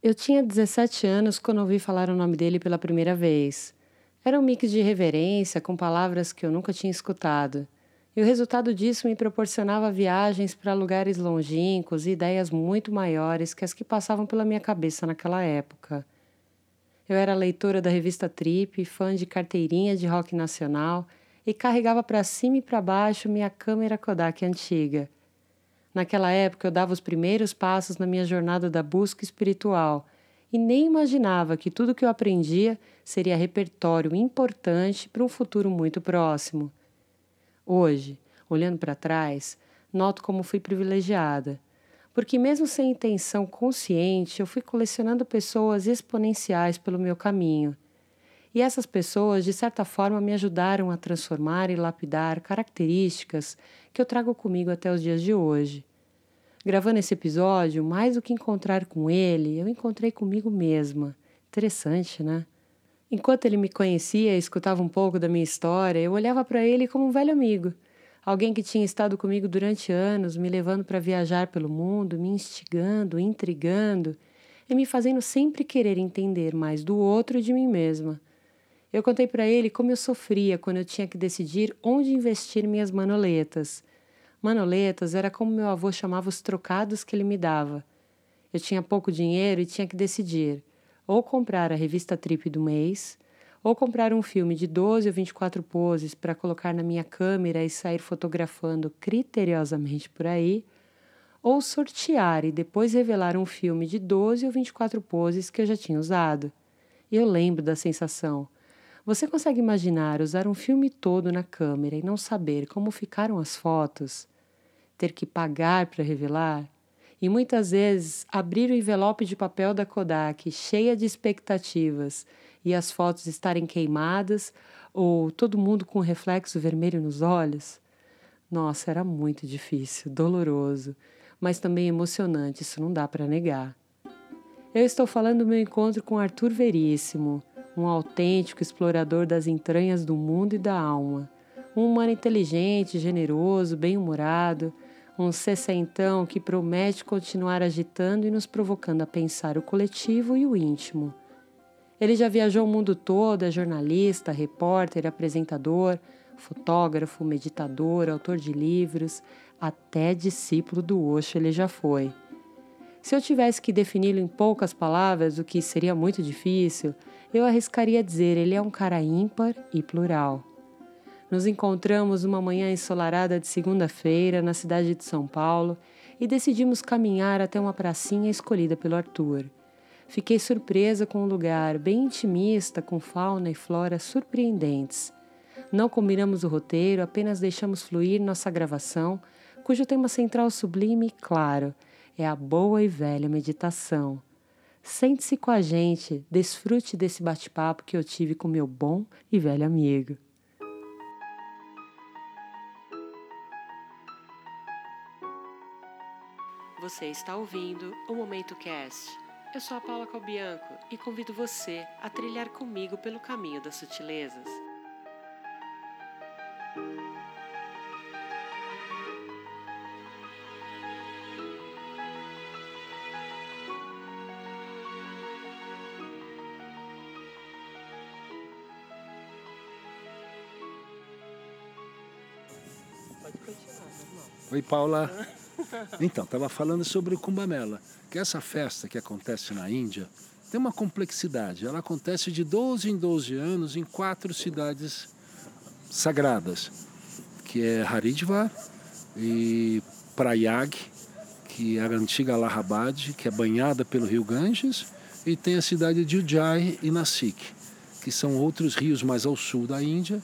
Eu tinha 17 anos quando ouvi falar o nome dele pela primeira vez. Era um mix de reverência com palavras que eu nunca tinha escutado. E o resultado disso me proporcionava viagens para lugares longínquos e ideias muito maiores que as que passavam pela minha cabeça naquela época. Eu era leitora da revista Trip, fã de carteirinha de rock nacional e carregava para cima e para baixo minha câmera Kodak antiga. Naquela época eu dava os primeiros passos na minha jornada da busca espiritual e nem imaginava que tudo que eu aprendia seria repertório importante para um futuro muito próximo. Hoje, olhando para trás, noto como fui privilegiada, porque, mesmo sem intenção consciente, eu fui colecionando pessoas exponenciais pelo meu caminho. E essas pessoas, de certa forma, me ajudaram a transformar e lapidar características que eu trago comigo até os dias de hoje. Gravando esse episódio, mais do que encontrar com ele, eu encontrei comigo mesma. Interessante, né? Enquanto ele me conhecia e escutava um pouco da minha história, eu olhava para ele como um velho amigo, alguém que tinha estado comigo durante anos, me levando para viajar pelo mundo, me instigando, intrigando e me fazendo sempre querer entender mais do outro e de mim mesma. Eu contei para ele como eu sofria quando eu tinha que decidir onde investir minhas manoletas Manoletas era como meu avô chamava os trocados que ele me dava. Eu tinha pouco dinheiro e tinha que decidir: ou comprar a revista Trip do mês, ou comprar um filme de 12 ou 24 poses para colocar na minha câmera e sair fotografando criteriosamente por aí, ou sortear e depois revelar um filme de 12 ou 24 poses que eu já tinha usado. E eu lembro da sensação. Você consegue imaginar usar um filme todo na câmera e não saber como ficaram as fotos? Ter que pagar para revelar? E muitas vezes abrir o envelope de papel da Kodak cheia de expectativas e as fotos estarem queimadas ou todo mundo com reflexo vermelho nos olhos? Nossa, era muito difícil, doloroso, mas também emocionante, isso não dá para negar. Eu estou falando do meu encontro com Arthur Veríssimo, um autêntico explorador das entranhas do mundo e da alma, um humano inteligente, generoso, bem-humorado, um sessentão que promete continuar agitando e nos provocando a pensar o coletivo e o íntimo. Ele já viajou o mundo todo, é jornalista, repórter, apresentador, fotógrafo, meditador, autor de livros, até discípulo do Osho ele já foi. Se eu tivesse que defini-lo em poucas palavras, o que seria muito difícil, eu arriscaria dizer ele é um cara ímpar e plural. Nos encontramos uma manhã ensolarada de segunda-feira na cidade de São Paulo e decidimos caminhar até uma pracinha escolhida pelo Arthur. Fiquei surpresa com um lugar bem intimista, com fauna e flora surpreendentes. Não combinamos o roteiro, apenas deixamos fluir nossa gravação, cujo tema central sublime e claro é a boa e velha meditação. Sente-se com a gente, desfrute desse bate-papo que eu tive com meu bom e velho amigo. Você está ouvindo o Momento Cast. Eu sou a Paula Calbianco e convido você a trilhar comigo pelo caminho das sutilezas. Oi, Paula. Então, estava falando sobre o Kumbamela, que essa festa que acontece na Índia tem uma complexidade. Ela acontece de 12 em 12 anos em quatro cidades sagradas, que é Haridwar e Prayag, que é a antiga Allahabad, que é banhada pelo rio Ganges, e tem a cidade de Ujjayi e Nasik, que são outros rios mais ao sul da Índia,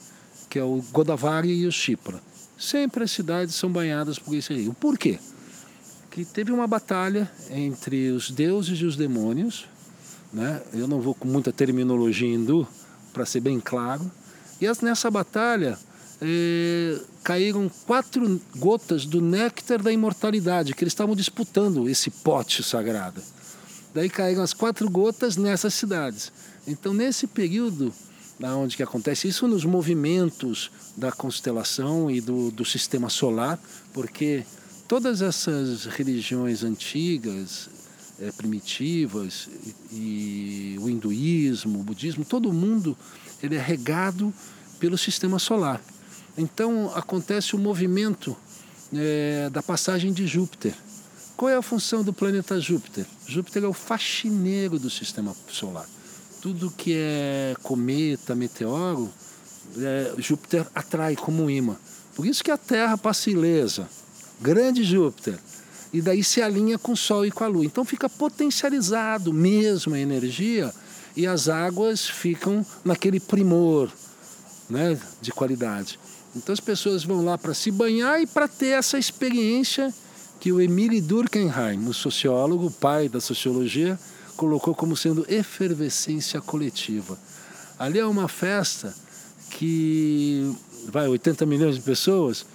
que é o Godavari e o Chipra. Sempre as cidades são banhadas por esse rio. Por quê? Que teve uma batalha entre os deuses e os demônios. Né? Eu não vou com muita terminologia hindu, para ser bem claro. E nessa batalha eh, caíram quatro gotas do néctar da imortalidade, que eles estavam disputando esse pote sagrado. Daí caíram as quatro gotas nessas cidades. Então, nesse período, onde que acontece isso nos movimentos da constelação e do, do sistema solar, porque todas essas religiões antigas é, primitivas e, e, o hinduísmo, o budismo, todo mundo ele é regado pelo sistema solar. Então acontece o movimento é, da passagem de Júpiter. Qual é a função do planeta Júpiter? Júpiter é o faxineiro do sistema solar. Tudo que é cometa, meteoro, é, Júpiter atrai como um imã. Por isso que a Terra passa ilesa. Grande Júpiter. E daí se alinha com o Sol e com a Lua. Então fica potencializado mesmo a energia e as águas ficam naquele primor né, de qualidade. Então as pessoas vão lá para se banhar e para ter essa experiência que o Emile Durkheim, o sociólogo, o pai da sociologia, colocou como sendo efervescência coletiva. Ali é uma festa que vai 80 milhões de pessoas,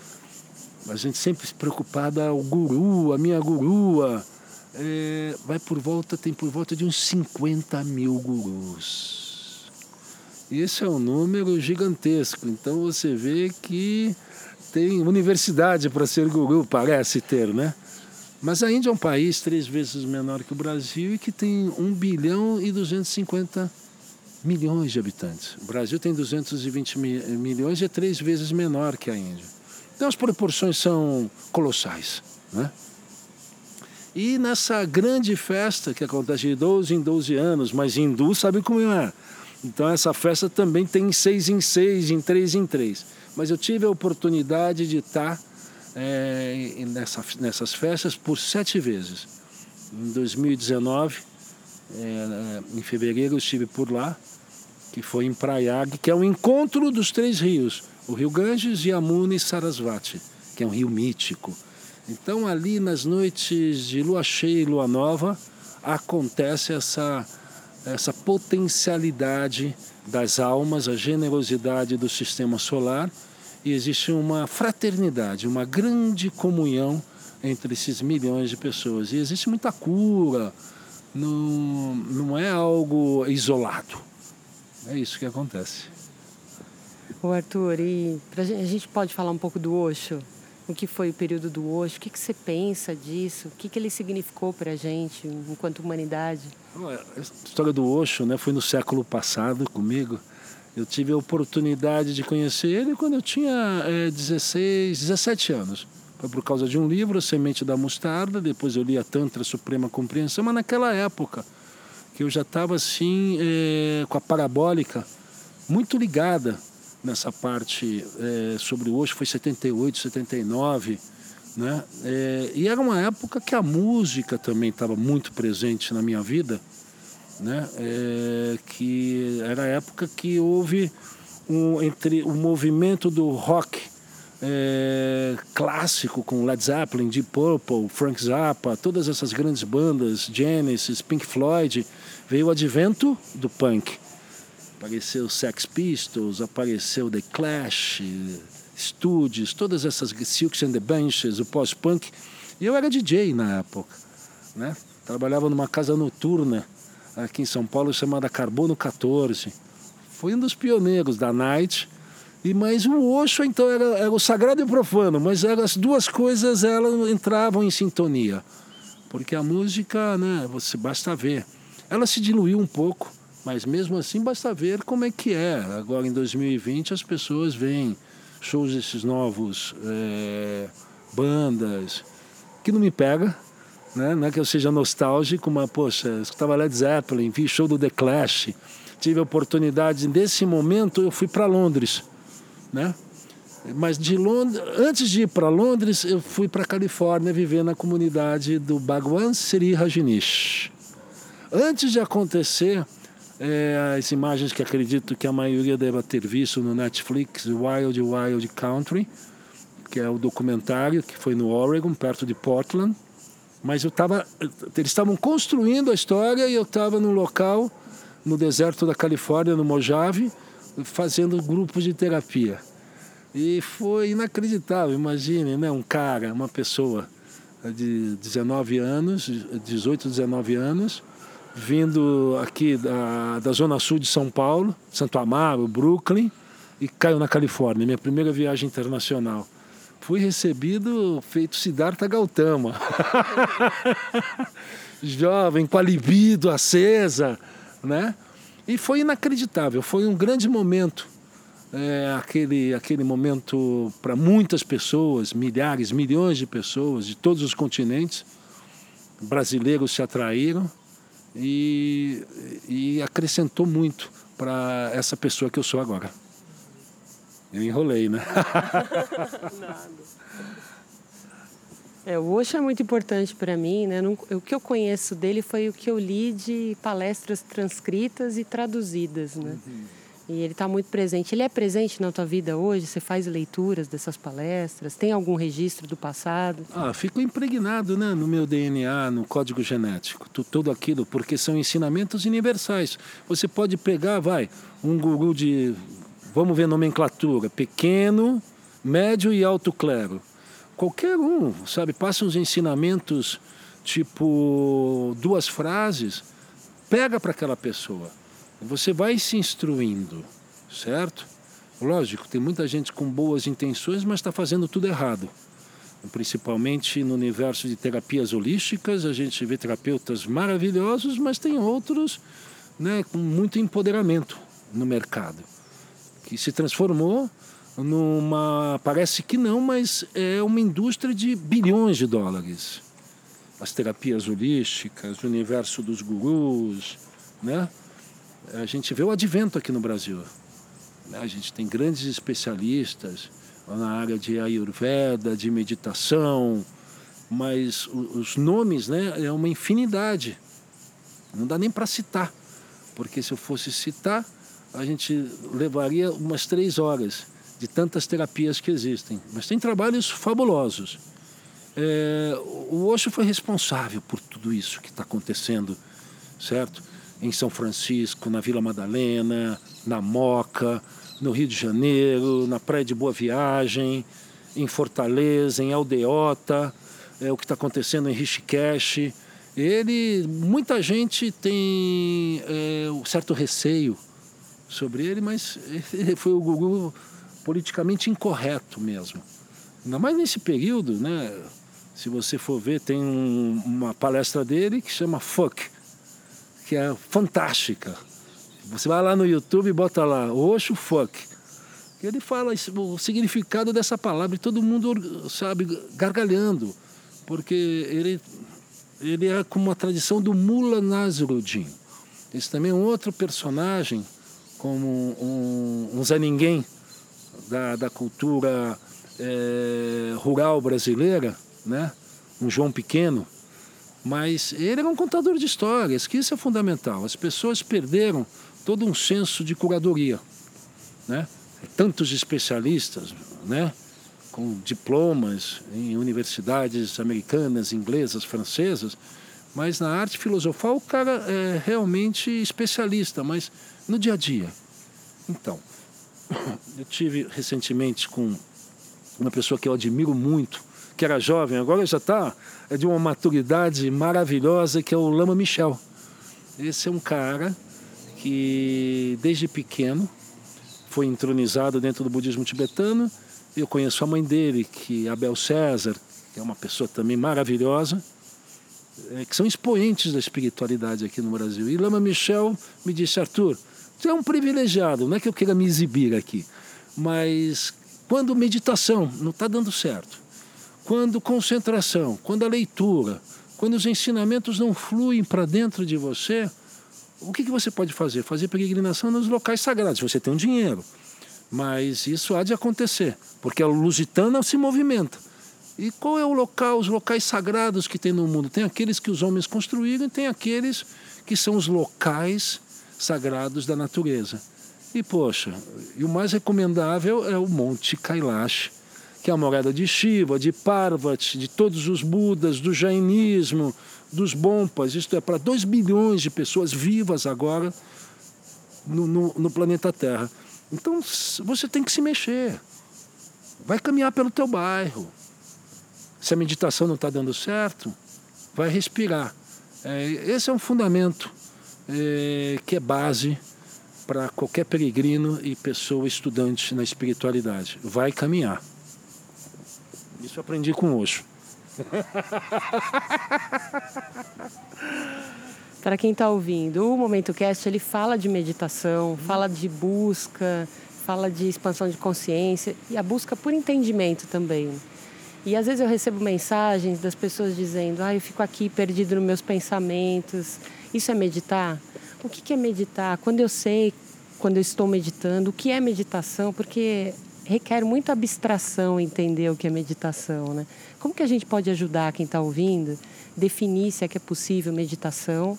a gente sempre preocupada, o guru, a minha gurua, é, vai por volta, tem por volta de uns 50 mil gurus. Esse é um número gigantesco. Então você vê que tem universidade para ser guru, parece ter, né? Mas a Índia é um país três vezes menor que o Brasil e que tem 1 bilhão e 250 milhões de habitantes. O Brasil tem 220 milhões e é três vezes menor que a Índia. Então as proporções são colossais. Né? E nessa grande festa que acontece de 12 em 12 anos, mas hindu sabe como é. Então essa festa também tem seis em seis, em três em três. Mas eu tive a oportunidade de estar é, nessa, nessas festas por sete vezes. Em 2019, é, em fevereiro, eu estive por lá, que foi em Prayag, que é o encontro dos três rios, o Rio Ganges, Yamuna e Sarasvati, que é um rio mítico. Então ali nas noites de lua cheia e lua nova acontece essa essa potencialidade das almas, a generosidade do sistema solar e existe uma fraternidade, uma grande comunhão entre esses milhões de pessoas. E existe muita cura, não, não é algo isolado. É isso que acontece. O Arthur, e a gente pode falar um pouco do Osho? o que foi o período do Osho, o que, que você pensa disso, o que, que ele significou para a gente enquanto humanidade? A história do Osho né, foi no século passado comigo. Eu tive a oportunidade de conhecer ele quando eu tinha é, 16, 17 anos. Foi por causa de um livro, A Semente da Mostarda, depois eu li a Tantra Suprema Compreensão, mas naquela época que eu já estava assim, é, com a parabólica muito ligada nessa parte é, sobre Osho foi 78, 79, né? É, e era uma época que a música também estava muito presente na minha vida, né? É, que era a época que houve um, entre o movimento do rock é, clássico com Led Zeppelin, Deep Purple, Frank Zappa, todas essas grandes bandas, Genesis, Pink Floyd, veio o advento do punk Apareceu Sex Pistols, apareceu The Clash, Studios, todas essas Silks and the Benches, o pós-punk. E eu era DJ na época, né? Trabalhava numa casa noturna aqui em São Paulo chamada Carbono 14. Fui um dos pioneiros da night. E mas o Osho então era, era o sagrado e o profano, mas as duas coisas elas entravam em sintonia. Porque a música, né, você basta ver. Ela se diluiu um pouco mas mesmo assim basta ver como é que é. Agora em 2020 as pessoas veem shows desses novos é, bandas que não me pega, né? não é que eu seja nostálgico, mas poxa, eu escutava Led Zeppelin, vi show do The Clash, tive a oportunidade, nesse momento eu fui para Londres, né? Mas de Londres, antes de ir para Londres, eu fui para Califórnia viver na comunidade do Bhagwan Sri Rajneesh. Antes de acontecer é, as imagens que acredito que a maioria deva ter visto no Netflix, Wild Wild Country, que é o documentário que foi no Oregon, perto de Portland. Mas eu estava, eles estavam construindo a história e eu estava no local, no deserto da Califórnia, no Mojave, fazendo grupos de terapia. E foi inacreditável, imagine, né? um cara, uma pessoa de 19 anos, 18, 19 anos, vindo aqui da, da zona sul de São Paulo, Santo Amaro, Brooklyn, e caiu na Califórnia, minha primeira viagem internacional. Fui recebido feito Siddhartha Gautama. Jovem, com a libido acesa, né? E foi inacreditável, foi um grande momento. É, aquele, aquele momento para muitas pessoas, milhares, milhões de pessoas de todos os continentes, brasileiros se atraíram e, e acrescentou muito para essa pessoa que eu sou agora. Eu enrolei, né? Nada. É, o Osho é muito importante para mim, né? o que eu conheço dele foi o que eu li de palestras transcritas e traduzidas, né? Uhum. E ele está muito presente. Ele é presente na tua vida hoje? Você faz leituras dessas palestras? Tem algum registro do passado? Ah, fico impregnado né, no meu DNA, no código genético, tudo aquilo, porque são ensinamentos universais. Você pode pegar, vai, um guru de vamos ver nomenclatura, pequeno, médio e alto clero. Qualquer um, sabe, passa uns ensinamentos, tipo duas frases, pega para aquela pessoa. Você vai se instruindo, certo? Lógico, tem muita gente com boas intenções, mas está fazendo tudo errado. Principalmente no universo de terapias holísticas, a gente vê terapeutas maravilhosos, mas tem outros né, com muito empoderamento no mercado que se transformou numa. Parece que não, mas é uma indústria de bilhões de dólares. As terapias holísticas, o universo dos gurus, né? A gente vê o advento aqui no Brasil. Né? A gente tem grandes especialistas na área de Ayurveda, de meditação, mas os nomes, né? É uma infinidade. Não dá nem para citar, porque se eu fosse citar, a gente levaria umas três horas de tantas terapias que existem. Mas tem trabalhos fabulosos. É, o Osho foi responsável por tudo isso que está acontecendo, certo? Em São Francisco, na Vila Madalena, na Moca, no Rio de Janeiro, na Praia de Boa Viagem, em Fortaleza, em Aldeota, é, o que está acontecendo em Rishikesh. Ele, muita gente tem é, um certo receio sobre ele, mas ele foi o Gugu politicamente incorreto mesmo. Ainda mais nesse período, né? Se você for ver, tem um, uma palestra dele que chama Fuck, que é fantástica. Você vai lá no YouTube e bota lá, Oxo Fuck. Ele fala o significado dessa palavra e todo mundo, sabe, gargalhando. Porque ele, ele é como uma tradição do Mula Nasruddin. Esse também é um outro personagem como um, um Zé Ninguém da, da cultura é, rural brasileira, né? um João Pequeno, mas ele era um contador de histórias, que isso é fundamental. As pessoas perderam todo um senso de curadoria. Né? Tantos especialistas né? com diplomas em universidades americanas, inglesas, francesas, mas na arte filosofal o cara é realmente especialista, mas no dia a dia. Então, eu tive recentemente com uma pessoa que eu admiro muito, que era jovem, agora já está é de uma maturidade maravilhosa, que é o Lama Michel. Esse é um cara que desde pequeno foi entronizado dentro do budismo tibetano. Eu conheço a mãe dele, que é Abel César, que é uma pessoa também maravilhosa, é, que são expoentes da espiritualidade aqui no Brasil. E Lama Michel me disse, Arthur, você é um privilegiado, não é que eu queira me exibir aqui, mas quando meditação não está dando certo, quando concentração, quando a leitura, quando os ensinamentos não fluem para dentro de você, o que, que você pode fazer? Fazer peregrinação nos locais sagrados, você tem um dinheiro. Mas isso há de acontecer, porque a lusitana se movimenta. E qual é o local, os locais sagrados que tem no mundo? Tem aqueles que os homens construíram e tem aqueles que são os locais sagrados da natureza. E, poxa, e o mais recomendável é o Monte Kailash, que é a morada de Shiva, de Parvati, de todos os Budas, do Jainismo, dos Bompas, isto é, para 2 bilhões de pessoas vivas agora no, no, no planeta Terra. Então você tem que se mexer. Vai caminhar pelo teu bairro. Se a meditação não está dando certo, vai respirar. É, esse é um fundamento é, que é base para qualquer peregrino e pessoa estudante na espiritualidade. Vai caminhar. Isso aprendi com o Osho. Para quem está ouvindo, o Momento Cast ele fala de meditação, fala de busca, fala de expansão de consciência e a busca por entendimento também. E às vezes eu recebo mensagens das pessoas dizendo: "Ah, eu fico aqui perdido nos meus pensamentos. Isso é meditar?" O que é meditar? Quando eu sei, quando eu estou meditando, o que é meditação? Porque requer muita abstração entender o que é meditação, né? Como que a gente pode ajudar quem está ouvindo definir se é que é possível meditação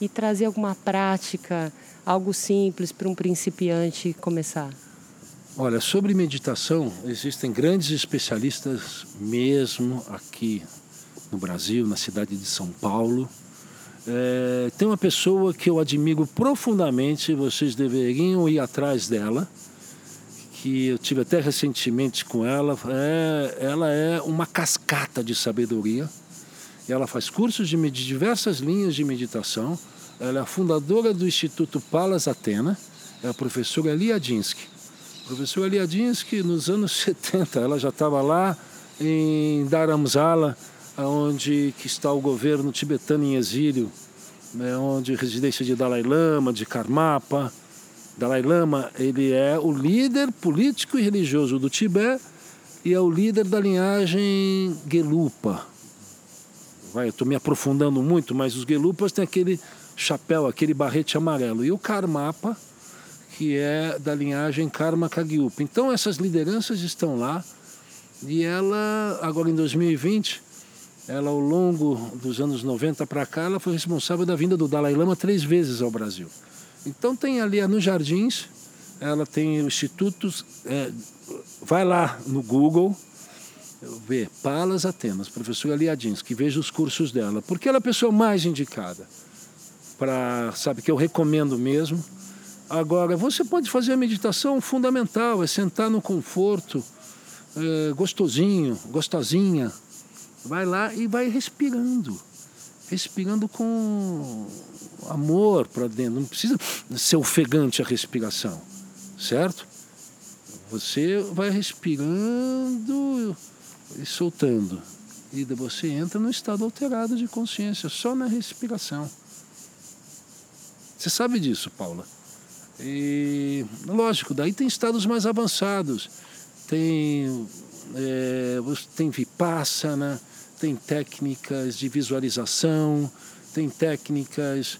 e trazer alguma prática, algo simples para um principiante começar? Olha, sobre meditação, existem grandes especialistas mesmo aqui no Brasil, na cidade de São Paulo. É, tem uma pessoa que eu admiro profundamente, vocês deveriam ir atrás dela, que eu tive até recentemente com ela. É, ela é uma cascata de sabedoria. Ela faz cursos de, de diversas linhas de meditação. Ela é a fundadora do Instituto Palas Atena, é a professora Liadinsky. Professora Liadinsky, nos anos 70, ela já estava lá em Dharamsala, onde que está o governo tibetano em exílio, né, onde residência de Dalai Lama, de Karmapa. Dalai Lama ele é o líder político e religioso do Tibete e é o líder da linhagem Gelupa. Vai, eu estou me aprofundando muito, mas os Gelupas têm aquele chapéu, aquele barrete amarelo. E o Karmapa, que é da linhagem Karma Kagyupa. Então essas lideranças estão lá e ela, agora em 2020, ela ao longo dos anos 90 para cá, ela foi responsável da vinda do Dalai Lama três vezes ao Brasil. Então tem ali nos Jardins, ela tem o Instituto, é, vai lá no Google, vê Palas Atenas, professora que veja os cursos dela, porque ela é a pessoa mais indicada para, sabe, que eu recomendo mesmo. Agora, você pode fazer a meditação fundamental, é sentar no conforto, é, gostosinho, gostosinha. Vai lá e vai respirando. Respirando com amor para dentro. Não precisa ser ofegante a respiração, certo? Você vai respirando e soltando. E você entra no estado alterado de consciência, só na respiração. Você sabe disso, Paula. E, lógico, daí tem estados mais avançados. Tem, é, tem Vipassana, tem técnicas de visualização, tem técnicas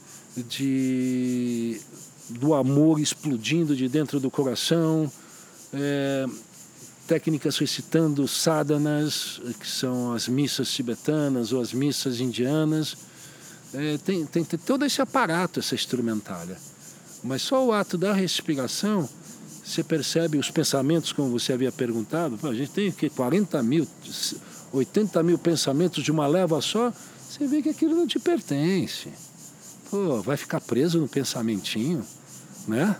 de, do amor explodindo de dentro do coração, é, técnicas recitando sadhanas, que são as missas tibetanas ou as missas indianas. É, tem, tem, tem todo esse aparato, essa instrumentária. Mas só o ato da respiração, você percebe os pensamentos, como você havia perguntado. A gente tem que 40 mil, 80 mil pensamentos de uma leva só. Você vê que aquilo não te pertence. Pô, vai ficar preso no pensamentinho, né?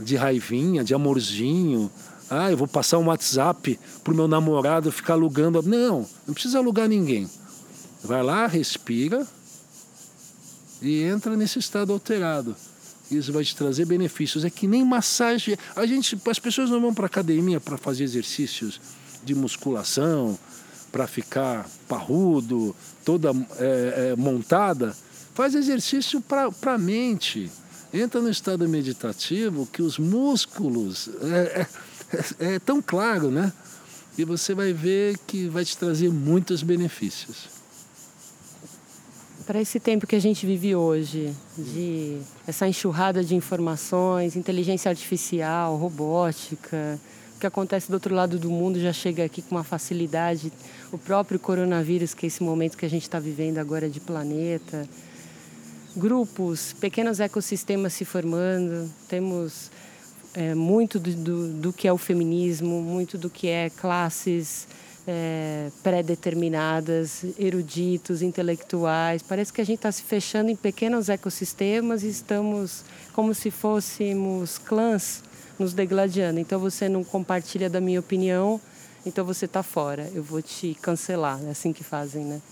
De raivinha, de amorzinho. Ah, eu vou passar um WhatsApp pro meu namorado ficar alugando. Não, não precisa alugar ninguém. Vai lá, respira e entra nesse estado alterado isso vai te trazer benefícios. É que nem massagem. A gente, as pessoas não vão para academia para fazer exercícios de musculação, para ficar parrudo, toda é, é, montada. Faz exercício para a mente. Entra no estado meditativo que os músculos é, é, é tão claro, né? E você vai ver que vai te trazer muitos benefícios para esse tempo que a gente vive hoje, de essa enxurrada de informações, inteligência artificial, robótica, o que acontece do outro lado do mundo já chega aqui com uma facilidade. O próprio coronavírus, que é esse momento que a gente está vivendo agora de planeta. Grupos, pequenos ecossistemas se formando. Temos é, muito do, do, do que é o feminismo, muito do que é classes é, pré-determinadas, eruditos, intelectuais. Parece que a gente está se fechando em pequenos ecossistemas e estamos como se fôssemos clãs nos degladiando. Então você não compartilha da minha opinião, então você está fora. Eu vou te cancelar. É assim que fazem, né?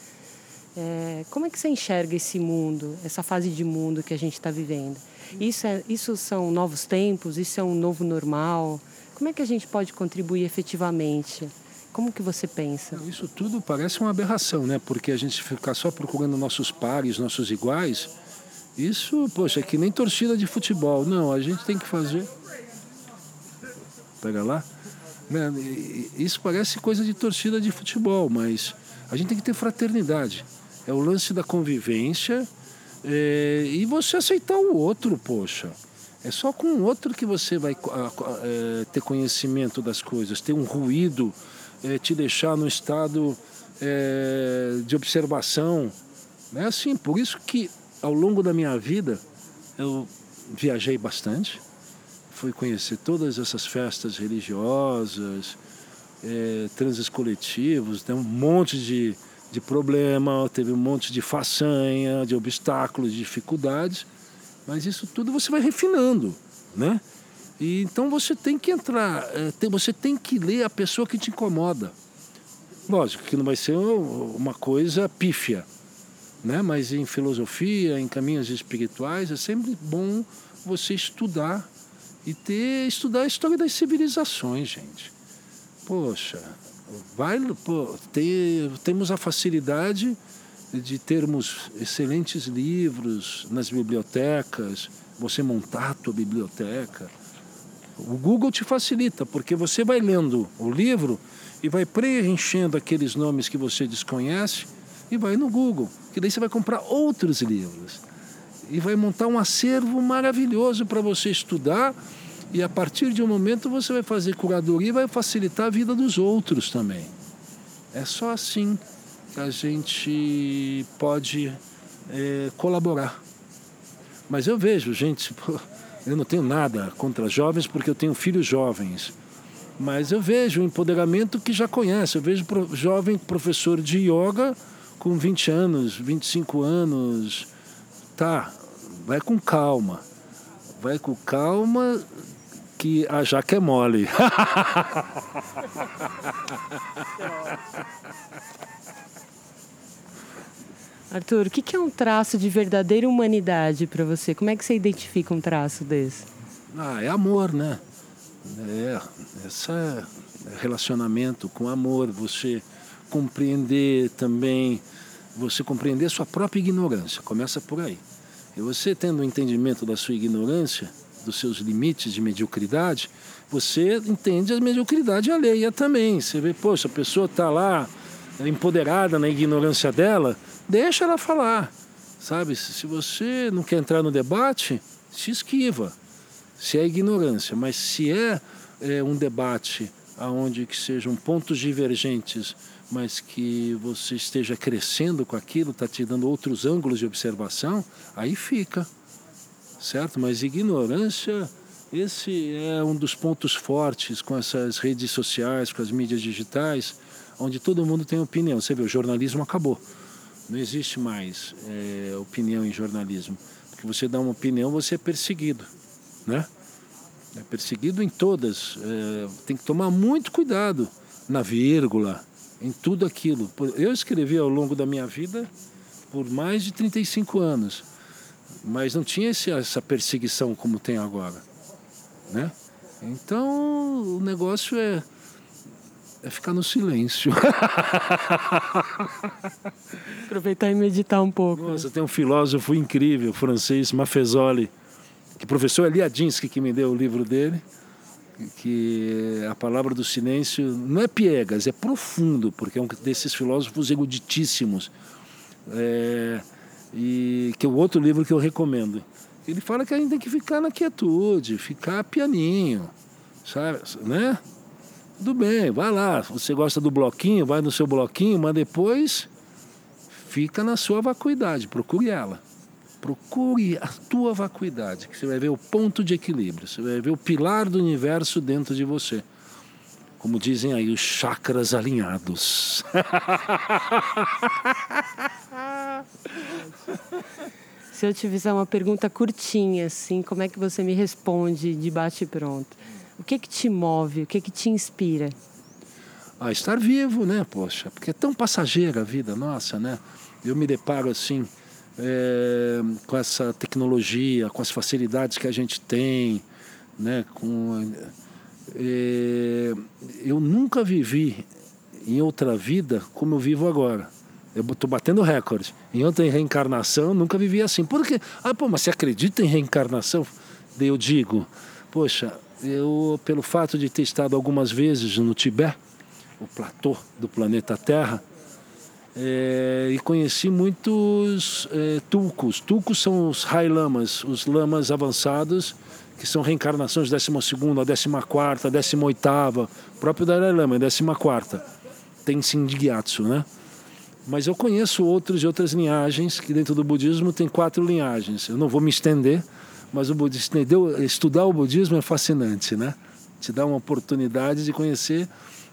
É, como é que você enxerga esse mundo, essa fase de mundo que a gente está vivendo? Isso, é, isso são novos tempos? Isso é um novo normal? Como é que a gente pode contribuir efetivamente? Como que você pensa? Isso tudo parece uma aberração, né? Porque a gente ficar só procurando nossos pares, nossos iguais, isso, poxa, é que nem torcida de futebol. Não, a gente tem que fazer. Pega lá. Isso parece coisa de torcida de futebol, mas a gente tem que ter fraternidade. É o lance da convivência é, e você aceitar o outro, poxa. É só com o outro que você vai é, ter conhecimento das coisas, ter um ruído, é, te deixar no estado é, de observação. É assim, por isso que ao longo da minha vida eu viajei bastante, fui conhecer todas essas festas religiosas, é, transes coletivos, tem um monte de, de problema, teve um monte de façanha, de obstáculos, de dificuldades, mas isso tudo você vai refinando, né? E então você tem que entrar, tem, você tem que ler a pessoa que te incomoda. Lógico que não vai ser uma coisa pífia, né? mas em filosofia, em caminhos espirituais, é sempre bom você estudar e ter estudar a história das civilizações, gente. Poxa, vai, pô, ter, temos a facilidade de termos excelentes livros nas bibliotecas, você montar a tua biblioteca. O Google te facilita, porque você vai lendo o livro e vai preenchendo aqueles nomes que você desconhece e vai no Google, que daí você vai comprar outros livros e vai montar um acervo maravilhoso para você estudar e a partir de um momento você vai fazer curadoria e vai facilitar a vida dos outros também. É só assim que a gente pode é, colaborar. Mas eu vejo, gente, eu não tenho nada contra jovens porque eu tenho filhos jovens. Mas eu vejo o empoderamento que já conhece. Eu vejo jovem professor de yoga com 20 anos, 25 anos, tá, vai com calma. Vai com calma que a jaca é mole. Arthur, o que é um traço de verdadeira humanidade para você? Como é que você identifica um traço desse? Ah, é amor, né? É, esse é relacionamento com amor, você compreender também você compreender sua própria ignorância. Começa por aí. E você tendo o um entendimento da sua ignorância, dos seus limites de mediocridade, você entende a mediocridade alheia também. Você vê, poxa, a pessoa está lá empoderada na ignorância dela, deixa ela falar. Sabe, se você não quer entrar no debate, se esquiva. Se é ignorância, mas se é, é um debate aonde que sejam pontos divergentes mas que você esteja crescendo com aquilo, está te dando outros ângulos de observação, aí fica, certo? Mas ignorância, esse é um dos pontos fortes com essas redes sociais, com as mídias digitais, onde todo mundo tem opinião. Você vê, o jornalismo acabou. Não existe mais é, opinião em jornalismo. Porque você dá uma opinião, você é perseguido, né? É perseguido em todas. É, tem que tomar muito cuidado na vírgula, em tudo aquilo. Eu escrevi ao longo da minha vida por mais de 35 anos, mas não tinha esse, essa perseguição como tem agora, né? Então o negócio é é ficar no silêncio. Aproveitar e meditar um pouco. Nossa, tem um filósofo incrível, francês, Maffesoli, que professor Eliadinsky que me deu o livro dele que a palavra do silêncio não é piegas, é profundo, porque é um desses filósofos eruditíssimos. É, e que é o outro livro que eu recomendo. Ele fala que a gente tem que ficar na quietude, ficar pianinho, sabe, né? Tudo bem, vai lá. Você gosta do bloquinho, vai no seu bloquinho, mas depois fica na sua vacuidade, procure ela. Procure a tua vacuidade, que você vai ver o ponto de equilíbrio, você vai ver o pilar do universo dentro de você. Como dizem aí, os chakras alinhados. Se eu te fizer uma pergunta curtinha, assim, como é que você me responde de bate pronto? O que que te move? O que que te inspira? Ah, estar vivo, né? Poxa, porque é tão passageira a vida nossa, né? Eu me deparo assim é, com essa tecnologia, com as facilidades que a gente tem, né? Com, é, eu nunca vivi em outra vida como eu vivo agora. Eu estou batendo recorde. Em outra reencarnação, nunca vivi assim. Por quê? Ah, pô, mas você acredita em reencarnação? Eu digo, poxa, eu, pelo fato de ter estado algumas vezes no Tibete, o platô do planeta Terra, é, e conheci muitos é, tulcos. Tulcos são os Rai Lamas, os lamas avançados, que são reencarnações 12, 14, 18, o próprio Dalai Lama, 14. Tem Sindgyatso, né? Mas eu conheço outros de outras linhagens, que dentro do budismo tem quatro linhagens. Eu não vou me estender, mas o budismo, estudar o budismo é fascinante, né? Te dá uma oportunidade de conhecer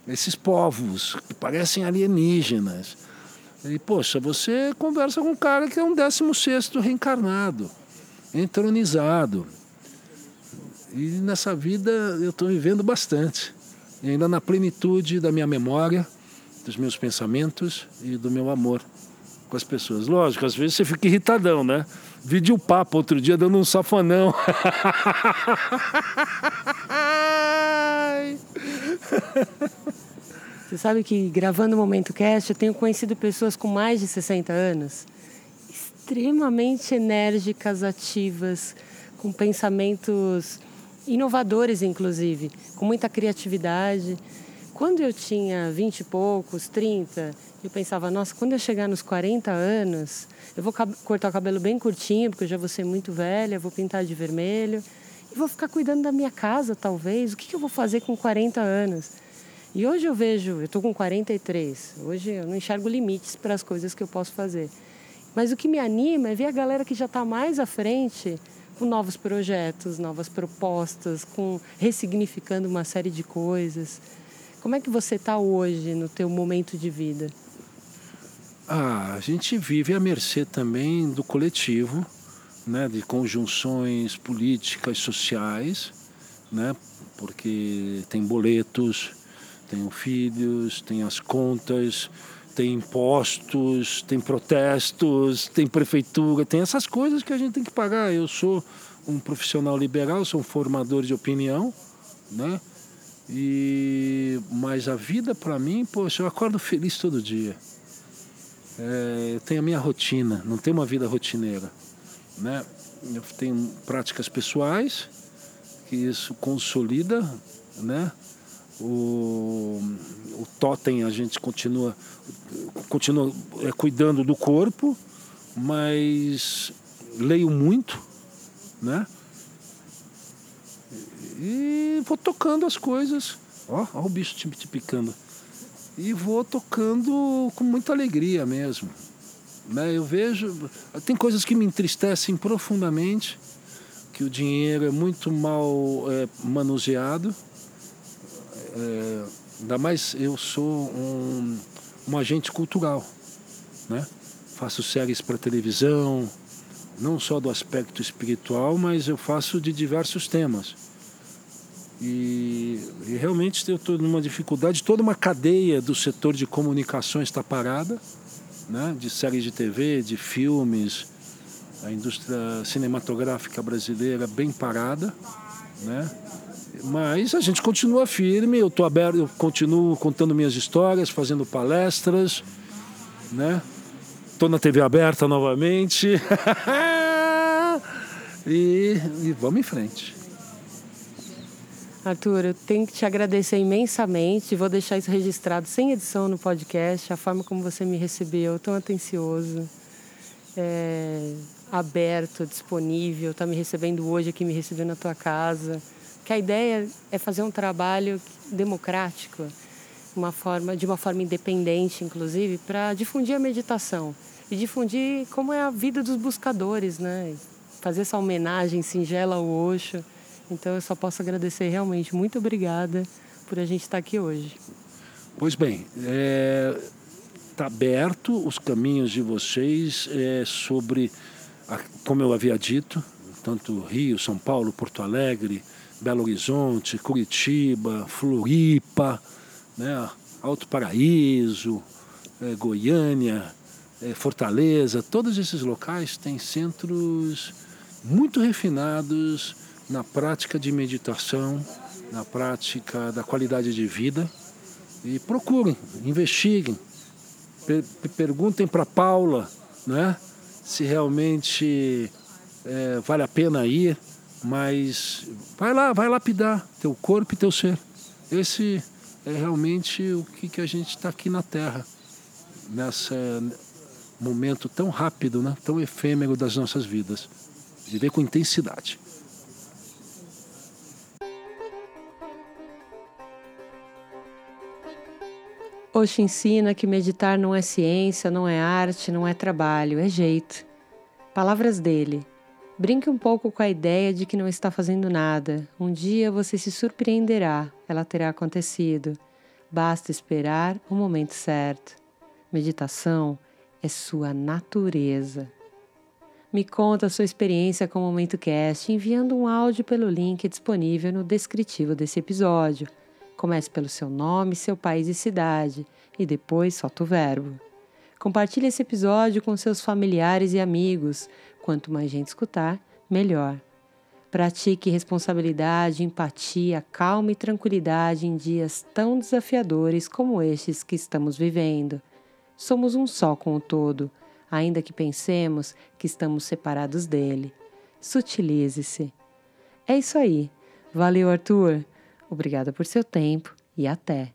esses povos que parecem alienígenas. E, poxa, você conversa com um cara que é um 16 reencarnado, entronizado. E nessa vida eu estou vivendo bastante. E ainda na plenitude da minha memória, dos meus pensamentos e do meu amor com as pessoas. Lógico, às vezes você fica irritadão, né? Vídeo papo outro dia dando um safanão. Você sabe que gravando o Momento Cast eu tenho conhecido pessoas com mais de 60 anos, extremamente enérgicas, ativas, com pensamentos inovadores, inclusive, com muita criatividade. Quando eu tinha 20 e poucos, 30, eu pensava, nossa, quando eu chegar nos 40 anos, eu vou cortar o cabelo bem curtinho, porque eu já vou ser muito velha, vou pintar de vermelho, e vou ficar cuidando da minha casa, talvez. O que, que eu vou fazer com 40 anos? E hoje eu vejo, eu estou com 43, hoje eu não enxergo limites para as coisas que eu posso fazer. Mas o que me anima é ver a galera que já está mais à frente com novos projetos, novas propostas, com ressignificando uma série de coisas. Como é que você está hoje no teu momento de vida? Ah, a gente vive à mercê também do coletivo, né, de conjunções políticas, sociais, né, porque tem boletos, tenho filhos, tem as contas, tem impostos, tem protestos, tem prefeitura, tem essas coisas que a gente tem que pagar. Eu sou um profissional liberal, sou um formador de opinião, né? E mas a vida para mim, poxa, eu acordo feliz todo dia. É, eu tenho a minha rotina, não tenho uma vida rotineira, né? Eu tenho práticas pessoais que isso consolida, né? o, o totem a gente continua, continua é, cuidando do corpo, mas leio muito, né? E vou tocando as coisas. Ó, ó o bicho te, te picando. E vou tocando com muita alegria mesmo. Né? Eu vejo. Tem coisas que me entristecem profundamente, que o dinheiro é muito mal é, manuseado é, ainda mais eu sou um, um agente cultural, né? Faço séries para televisão, não só do aspecto espiritual, mas eu faço de diversos temas. E, e realmente eu estou numa dificuldade, toda uma cadeia do setor de comunicações está parada, né? de séries de TV, de filmes, a indústria cinematográfica brasileira bem parada, né? Mas a gente continua firme, eu tô aberto, eu continuo contando minhas histórias, fazendo palestras, né? Na TV aberta novamente. e, e vamos em frente. Arthur, eu tenho que te agradecer imensamente. Vou deixar isso registrado sem edição no podcast. A forma como você me recebeu, tão atencioso, é, aberto, disponível. Está me recebendo hoje aqui, me recebeu na tua casa que a ideia é fazer um trabalho democrático, uma forma, de uma forma independente, inclusive, para difundir a meditação e difundir como é a vida dos buscadores, né? Fazer essa homenagem singela ao Osho. Então eu só posso agradecer realmente. Muito obrigada por a gente estar aqui hoje. Pois bem, está é, tá aberto os caminhos de vocês é, sobre, a, como eu havia dito, tanto Rio, São Paulo, Porto Alegre, Belo Horizonte, Curitiba, Floripa, né, Alto Paraíso, é, Goiânia, é, Fortaleza, todos esses locais têm centros muito refinados na prática de meditação, na prática da qualidade de vida, E procurem, investiguem, per perguntem para Paula né, se realmente é, vale a pena ir, mas vai lá, vai lapidar teu corpo e teu ser. Esse é realmente o que, que a gente está aqui na Terra, nesse momento tão rápido, né, tão efêmero das nossas vidas. Viver com intensidade. Osho ensina que meditar não é ciência, não é arte, não é trabalho, é jeito. Palavras dele. Brinque um pouco com a ideia de que não está fazendo nada. Um dia você se surpreenderá, ela terá acontecido. Basta esperar o momento certo. Meditação é sua natureza. Me conta a sua experiência com o Momento Cast enviando um áudio pelo link disponível no descritivo desse episódio. Comece pelo seu nome, seu país e cidade, e depois solta o verbo. Compartilhe esse episódio com seus familiares e amigos. Quanto mais gente escutar, melhor. Pratique responsabilidade, empatia, calma e tranquilidade em dias tão desafiadores como estes que estamos vivendo. Somos um só com o todo, ainda que pensemos que estamos separados dele. Sutilize-se. É isso aí. Valeu, Arthur. Obrigada por seu tempo e até!